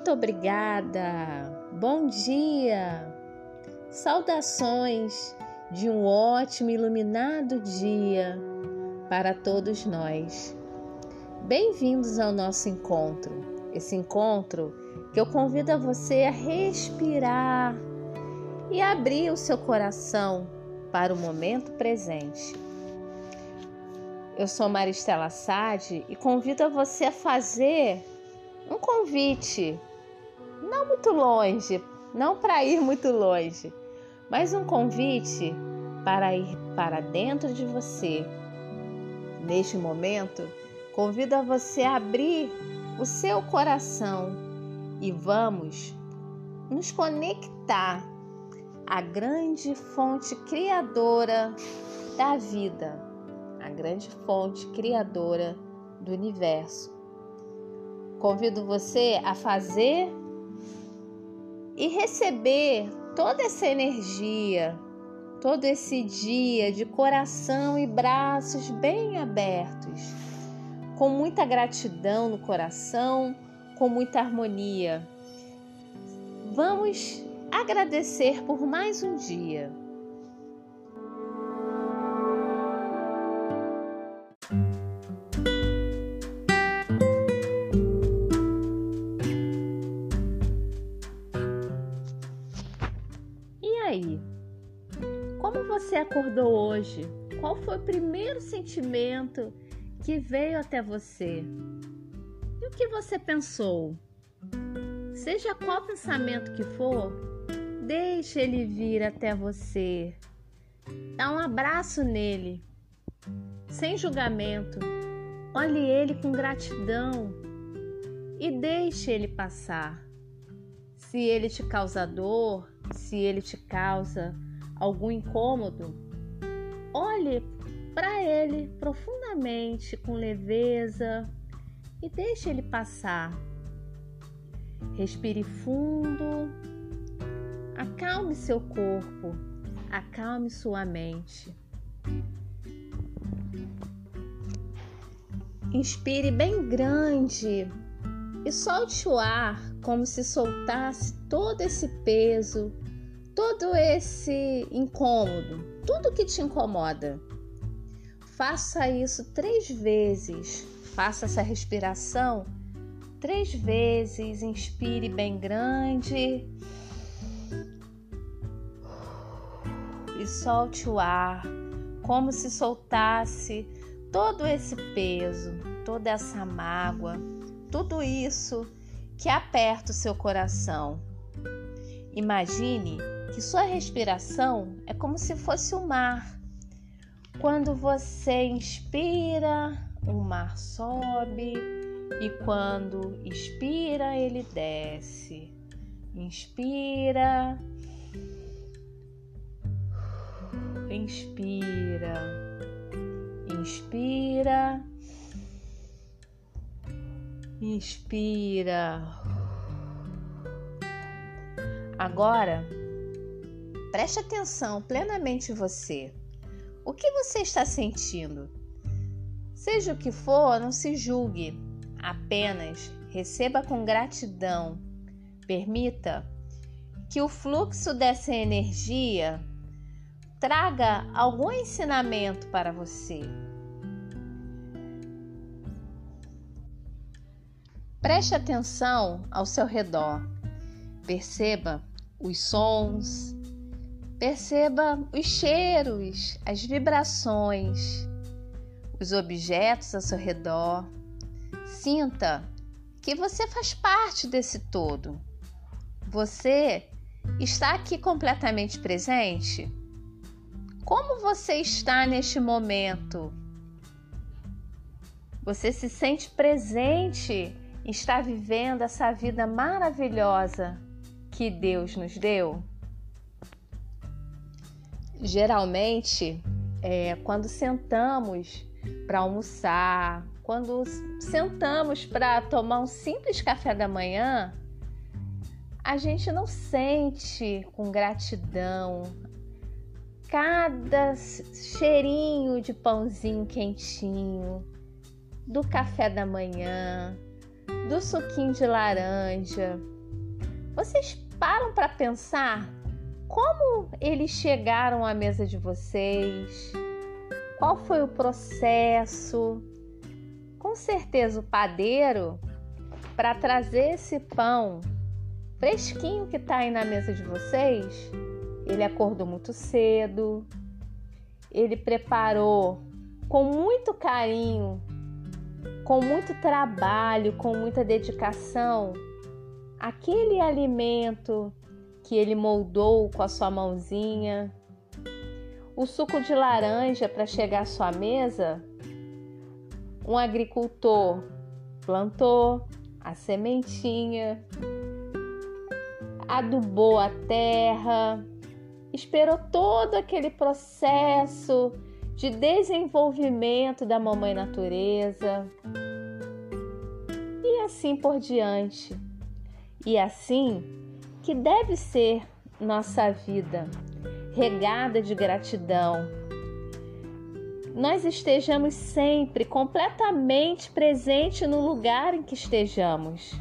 Muito obrigada. Bom dia. Saudações de um ótimo iluminado dia para todos nós. Bem-vindos ao nosso encontro. Esse encontro que eu convido a você a respirar e abrir o seu coração para o momento presente. Eu sou Maristela Sade e convido a você a fazer um convite, não muito longe, não para ir muito longe, mas um convite para ir para dentro de você. Neste momento, convido a você a abrir o seu coração e vamos nos conectar à grande fonte criadora da vida, a grande fonte criadora do universo. Convido você a fazer e receber toda essa energia, todo esse dia de coração e braços bem abertos, com muita gratidão no coração, com muita harmonia. Vamos agradecer por mais um dia. Aí? Como você acordou hoje? Qual foi o primeiro sentimento que veio até você? E o que você pensou? Seja qual pensamento que for, deixe ele vir até você. Dá um abraço nele, sem julgamento. Olhe ele com gratidão e deixe ele passar. Se ele te causa dor, se ele te causa algum incômodo, olhe para ele profundamente, com leveza e deixe ele passar. Respire fundo, acalme seu corpo, acalme sua mente. Inspire bem grande e solte o ar como se soltasse todo esse peso, todo esse incômodo, tudo que te incomoda. Faça isso três vezes. Faça essa respiração três vezes. Inspire bem grande. E solte o ar, como se soltasse todo esse peso, toda essa mágoa, tudo isso que aperta o seu coração. Imagine que sua respiração é como se fosse o mar. Quando você inspira, o mar sobe e quando expira, ele desce. Inspira, inspira, inspira Inspira. Agora, preste atenção plenamente em você. O que você está sentindo? Seja o que for, não se julgue. Apenas receba com gratidão. Permita que o fluxo dessa energia traga algum ensinamento para você. Preste atenção ao seu redor. Perceba os sons, perceba os cheiros, as vibrações, os objetos ao seu redor. Sinta que você faz parte desse todo. Você está aqui completamente presente? Como você está neste momento? Você se sente presente está vivendo essa vida maravilhosa que Deus nos deu? Geralmente, é, quando sentamos para almoçar, quando sentamos para tomar um simples café da manhã, a gente não sente com gratidão cada cheirinho de pãozinho quentinho, do café da manhã, do suquinho de laranja. Vocês param para pensar como eles chegaram à mesa de vocês? Qual foi o processo? Com certeza o padeiro para trazer esse pão fresquinho que está aí na mesa de vocês, ele acordou muito cedo, ele preparou com muito carinho, com muito trabalho, com muita dedicação, aquele alimento que ele moldou com a sua mãozinha. O suco de laranja para chegar à sua mesa, um agricultor plantou a sementinha, adubou a terra, esperou todo aquele processo de desenvolvimento da mamãe natureza e assim por diante. E assim que deve ser nossa vida, regada de gratidão. Nós estejamos sempre completamente presente no lugar em que estejamos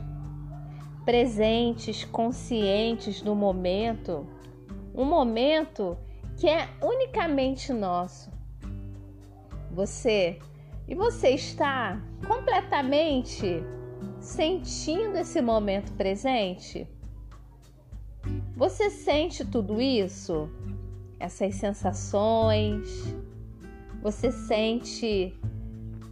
presentes, conscientes do momento, um momento que é unicamente nosso. Você e você está completamente sentindo esse momento presente? Você sente tudo isso? Essas sensações? Você sente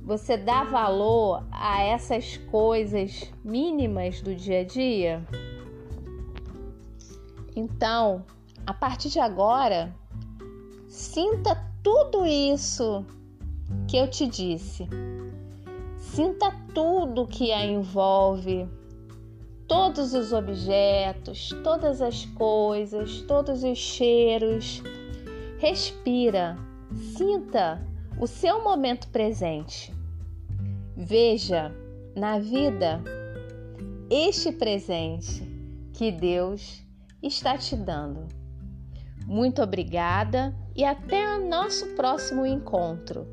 você dá valor a essas coisas mínimas do dia a dia? Então, a partir de agora, sinta tudo isso que eu te disse. Sinta tudo que a envolve, todos os objetos, todas as coisas, todos os cheiros. Respira, sinta o seu momento presente. Veja na vida este presente que Deus está te dando. Muito obrigada e até o nosso próximo encontro.